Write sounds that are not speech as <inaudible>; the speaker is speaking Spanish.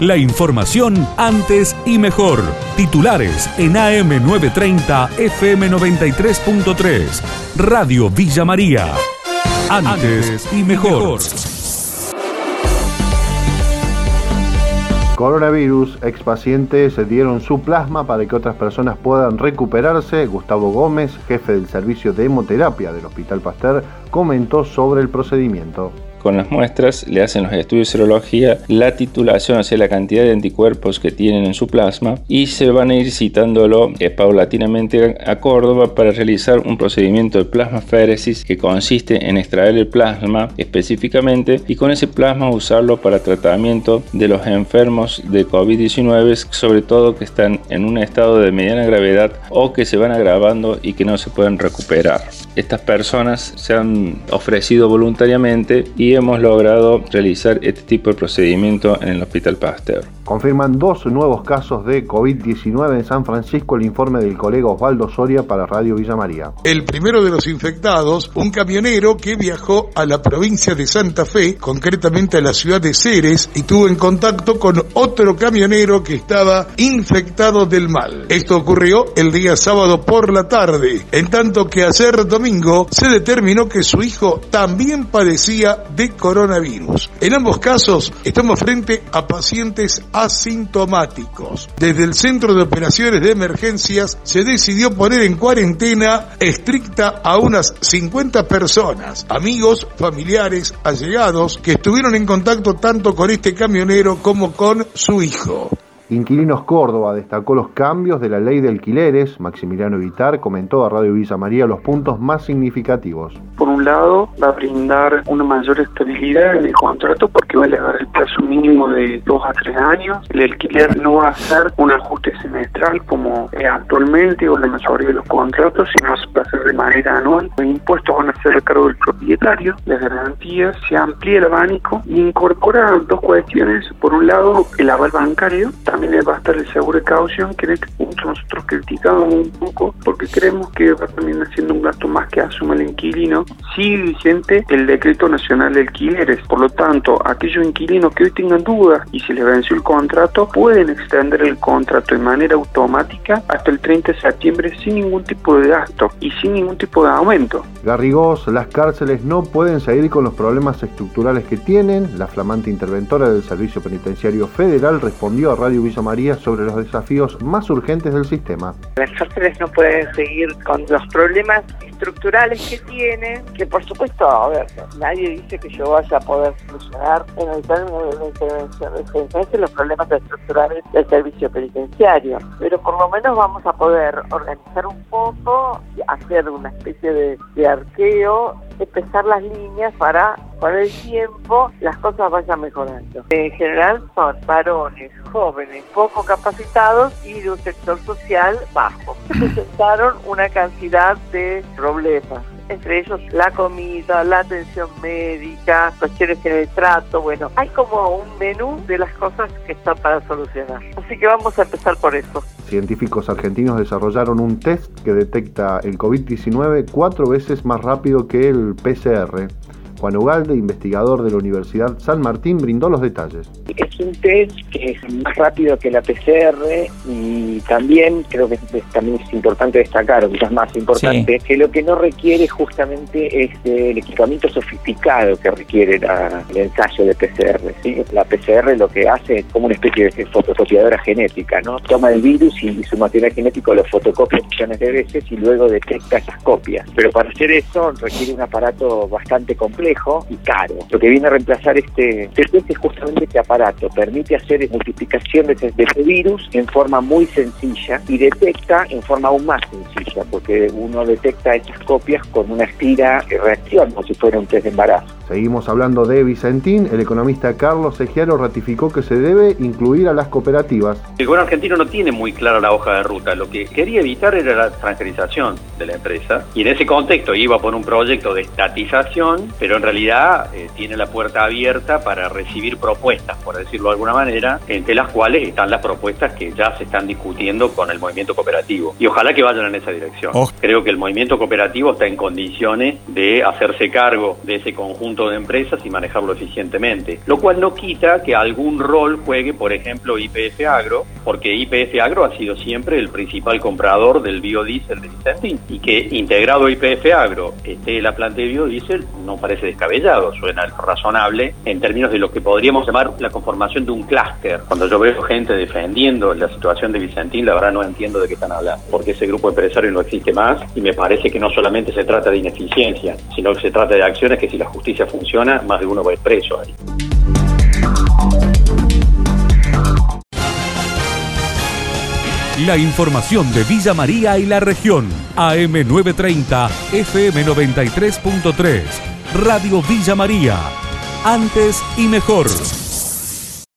La información antes y mejor. Titulares en AM930 FM93.3. Radio Villa María. Antes y mejor. Coronavirus, expacientes dieron su plasma para que otras personas puedan recuperarse. Gustavo Gómez, jefe del servicio de hemoterapia del Hospital Pasteur, comentó sobre el procedimiento con las muestras, le hacen los estudios de serología, la titulación, o sea, la cantidad de anticuerpos que tienen en su plasma y se van a ir citándolo eh, paulatinamente a Córdoba para realizar un procedimiento de plasmaféresis que consiste en extraer el plasma específicamente y con ese plasma usarlo para tratamiento de los enfermos de COVID-19, sobre todo que están en un estado de mediana gravedad o que se van agravando y que no se pueden recuperar. Estas personas se han ofrecido voluntariamente y hemos logrado realizar este tipo de procedimiento en el Hospital Pasteur. Confirman dos nuevos casos de COVID-19 en San Francisco, el informe del colega Osvaldo Soria para Radio Villa María. El primero de los infectados, un camionero que viajó a la provincia de Santa Fe, concretamente a la ciudad de Ceres, y tuvo en contacto con otro camionero que estaba infectado del mal. Esto ocurrió el día sábado por la tarde, en tanto que ayer domingo se determinó que su hijo también padecía de coronavirus. En ambos casos estamos frente a pacientes asintomáticos. Desde el Centro de Operaciones de Emergencias se decidió poner en cuarentena estricta a unas 50 personas, amigos, familiares, allegados, que estuvieron en contacto tanto con este camionero como con su hijo. Inquilinos Córdoba destacó los cambios de la ley de alquileres. Maximiliano Vitar comentó a Radio Villa María los puntos más significativos. Por un lado, va a brindar una mayor estabilidad en el contrato porque va a elevar el plazo mínimo de dos a tres años. El alquiler no va a ser un ajuste semestral como es actualmente o la mayoría de los contratos, sino va a ser manera anual. Los impuestos van a ser a cargo del propietario, las garantías, se amplía el abanico y incorpora dos cuestiones. Por un lado, el aval bancario también va a estar el seguro de caución, que en este punto nosotros criticamos un poco porque creemos que va terminar siendo un gasto más que asume el inquilino. Sigue vigente el decreto nacional de alquileres, por lo tanto, aquellos inquilinos que hoy tengan dudas y se les venció el contrato, pueden extender el contrato de manera automática hasta el 30 de septiembre sin ningún tipo de gasto y sin ningún tipo de aumento. Garrigós, las cárceles no pueden seguir con los problemas estructurales que tienen. La flamante interventora del Servicio Penitenciario Federal respondió a Radio Villa María sobre los desafíos más urgentes del sistema. Las cárceles no pueden seguir con los problemas estructurales que tienen, que por supuesto, a ver, nadie dice que yo vaya a poder solucionar en el término de la intervención de los problemas estructurales del servicio penitenciario, pero por lo menos vamos a poder organizar un poco, hacer una especie de, de arqueo empezar las líneas para con el tiempo las cosas vayan mejorando. En general son varones, jóvenes, poco capacitados y de un sector social bajo. <laughs> Presentaron una cantidad de problemas entre ellos la comida, la atención médica, cuestiones en el trato, bueno, hay como un menú de las cosas que están para solucionar. Así que vamos a empezar por eso. Científicos argentinos desarrollaron un test que detecta el COVID-19 cuatro veces más rápido que el PCR. Juan Ugalde, investigador de la Universidad San Martín, brindó los detalles. Es un test que es más rápido que la PCR y también creo que también es importante destacar, o quizás más importante, que lo que no requiere justamente es el equipamiento sofisticado que requiere el ensayo de PCR. La PCR lo que hace es como una especie de fotocopiadora genética, ¿no? Toma el virus y su material genético lo fotocopia millones de veces y luego detecta esas copias. Pero para hacer eso requiere un aparato bastante complejo y caro. Lo que viene a reemplazar este, este es justamente este aparato. Permite hacer multiplicación de ese, virus en forma muy sencilla y detecta en forma aún más sencilla, porque uno detecta esas copias con una estira reactiva como si fuera un test de embarazo. Seguimos hablando de Vicentín. El economista Carlos Egiaro ratificó que se debe incluir a las cooperativas. El gobierno argentino no tiene muy clara la hoja de ruta. Lo que quería evitar era la transferización de la empresa. Y en ese contexto iba por un proyecto de estatización, pero en realidad eh, tiene la puerta abierta para recibir propuestas, por decirlo de alguna manera, entre las cuales están las propuestas que ya se están discutiendo con el movimiento cooperativo. Y ojalá que vayan en esa dirección. Creo que el movimiento cooperativo está en condiciones de hacerse cargo de ese conjunto de empresas y manejarlo eficientemente. Lo cual no quita que algún rol juegue, por ejemplo, IPF Agro, porque IPF Agro ha sido siempre el principal comprador del biodiesel de Vicentín y que integrado IPF Agro esté la planta de biodiesel no parece descabellado, suena razonable en términos de lo que podríamos llamar la conformación de un clúster. Cuando yo veo gente defendiendo la situación de Vicentín, la verdad no entiendo de qué están hablando, porque ese grupo empresario no existe más y me parece que no solamente se trata de ineficiencia, sino que se trata de acciones que si la justicia funciona, más de uno va a ir preso ahí. La información de Villa María y la región. AM930, FM93.3. Radio Villa María. Antes y mejor.